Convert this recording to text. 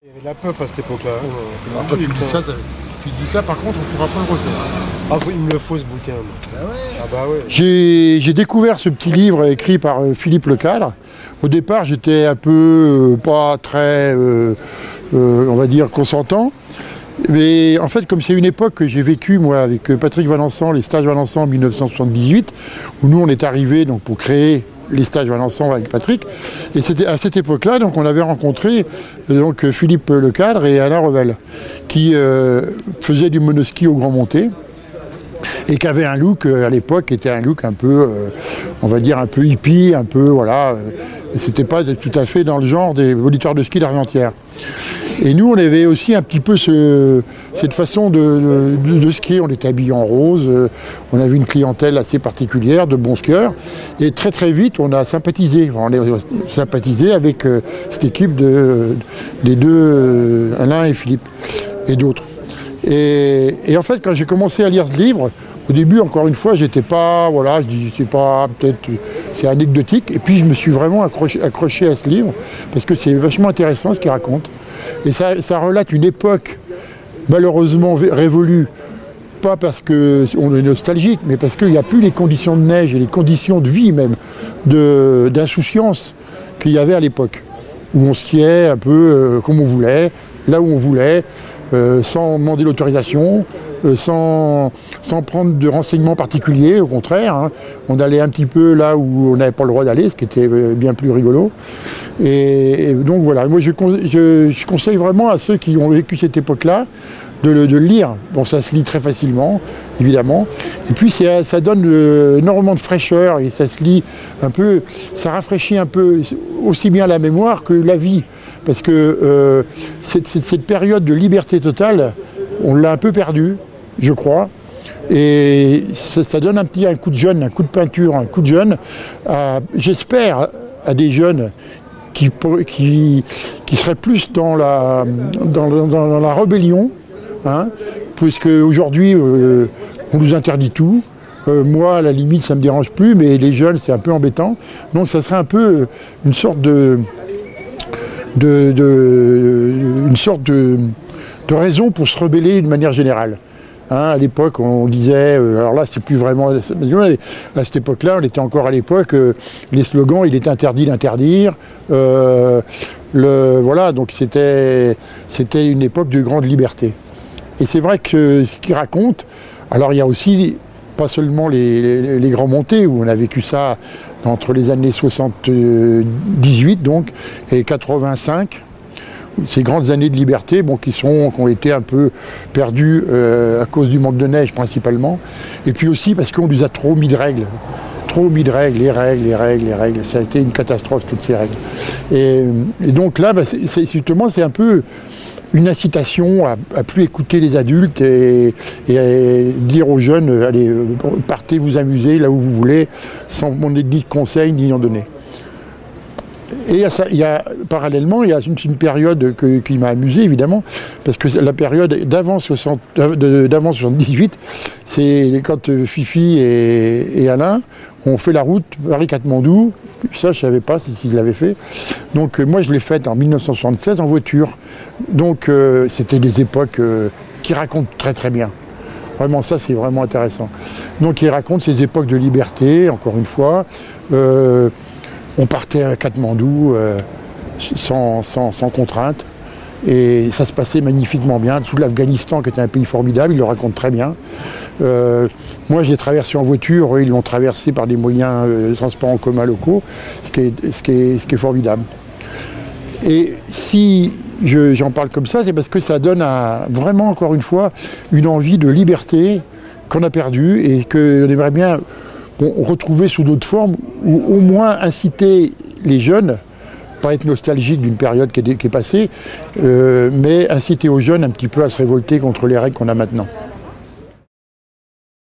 Il y avait de la puff à cette époque-là. hein. Tu dis ça, ça- tu dis ça, par contre, on ne pourra pas le refaire. Ah, faut- il me le faut ce bouquin. moi. Ah bah ouais. J'ai découvert ce petit livre écrit par euh, Philippe Lecadre. Au départ, j'étais un peu euh, pas très, euh, euh, on va dire, consentant. Mais en fait, comme c'est une époque que j'ai vécue, moi, avec Patrick Valençon, les stages Valençon en 1978, où nous, on est arrivés donc, pour créer les stages Valençon avec Patrick. Et c'était à cette époque-là, donc, on avait rencontré donc, Philippe Lecadre et Alain Revel, qui euh, faisaient du monoski au Grand Monté et qui avait un look euh, à l'époque qui était un look un peu, euh, on va dire un peu hippie, un peu voilà. C'était pas tout à fait dans le genre des voliteurs de ski d'Argentière. Et nous, on avait aussi un petit peu ce- cette façon de, de- skier. On était habillés en rose, euh, on avait une clientèle assez particulière de bons skieurs. Et très très vite, on a sympathisé. On a sympathisé avec euh, cette équipe de, les deux, euh, Alain et Philippe, et d'autres. Et, et en fait, quand j'ai commencé à lire ce livre, au début, encore une fois, j'étais pas, voilà, je dis, c'est pas, peut-être, c'est anecdotique. Et puis, je me suis vraiment accroché, à ce livre parce que c'est vachement intéressant ce qu'il raconte. Et ça, relate une époque malheureusement révolue. Pas parce qu'on est nostalgique, mais parce qu'il n'y a plus les conditions de neige et les conditions de vie même, d'insouciance qu'il y avait à l'époque. Où on skiait un peu euh, comme on voulait, là où on voulait, euh, sans demander l'autorisation, euh, sans, prendre de renseignements particuliers, au contraire. hein. On allait un petit peu là où on n'avait pas le droit d'aller, ce qui était euh, bien plus rigolo. Et, donc voilà, moi je, je- conseille vraiment à ceux qui ont vécu cette époque-là de le, de lire. Bon, ça se lit très facilement, évidemment. Et puis c'est- ça donne euh, énormément de fraîcheur et ça se lit un peu, ça rafraîchit un peu aussi bien la mémoire que la vie. Parce que euh, cette- cette période de liberté totale, on l'a un peu perdue, je crois. Et ça, donne un petit un coup de jeune, un coup de peinture, un coup de jeune, à- j'espère, à des jeunes qui, qui, qui seraient plus dans la, dans, la rébellion, hein, puisque aujourd'hui euh, on nous interdit tout. Euh, moi, à la limite, ça ne me dérange plus, mais les jeunes, c'est un peu embêtant. Donc, ça serait un peu euh, une sorte de, de, de- une sorte de, de raison pour se rebeller d'une manière générale. Hein, à l'époque, on disait, euh, alors là, c'est plus vraiment. À cette époque-là, on était encore à l'époque, euh, les slogans, il est interdit d'interdire. euh, voilà, donc c'était, c'était une époque de grande liberté. Et c'est vrai que ce qu'il raconte, alors il y a aussi pas seulement les, les- les grands montées, où on a vécu ça entre les années 78 donc et 85, ces grandes années de liberté bon, qui, sont, qui ont été un peu perdues euh, à cause du manque de neige principalement, et puis aussi parce qu'on nous a trop mis de règles. Trop mis de règles, les règles, les règles, les règles. Ça a été une catastrophe, toutes ces règles. Et, donc là, bah, justement, c'est un peu une incitation à, plus écouter les adultes et, et à dire aux jeunes, allez, euh, partez vous amuser là où vous voulez, sans demander ni de conseils ni en donner. Et a parallèlement, il y a une, période qui m'a amusé, évidemment, parce que la période d'avant 60 de- d'avant 78, c'est quand euh, Fifi et, Alain ont fait la route Paris-Katmandou. Ça, je ne savais pas s'ils l'avaient fait. Donc, euh, moi, je l'ai faite en 1976 en voiture. Donc, euh, c'était des époques euh, qui racontent très, très bien. Vraiment, ça, c'est vraiment intéressant. Donc, il raconte ces époques de liberté, encore une fois. Euh, on partait à Katmandou euh, sans, contrainte. Et ça se passait magnifiquement bien. Sous l'Afghanistan, qui était un pays formidable, il le raconte très bien. Euh, moi, je l'ai traversé en voiture, ils l'ont traversé par des moyens euh, de transport en commun locaux, ce qui est, formidable. Et si je- j'en parle comme ça, c'est parce que ça donne vraiment, encore une fois, une envie de liberté qu'on a perdue et qu'on aimerait bien retrouver sous d'autres formes, ou au moins inciter les jeunes, pas être nostalgique d'une période qui est, qui est passée, euh, mais inciter aux jeunes un petit peu à se révolter contre les règles qu'on a maintenant.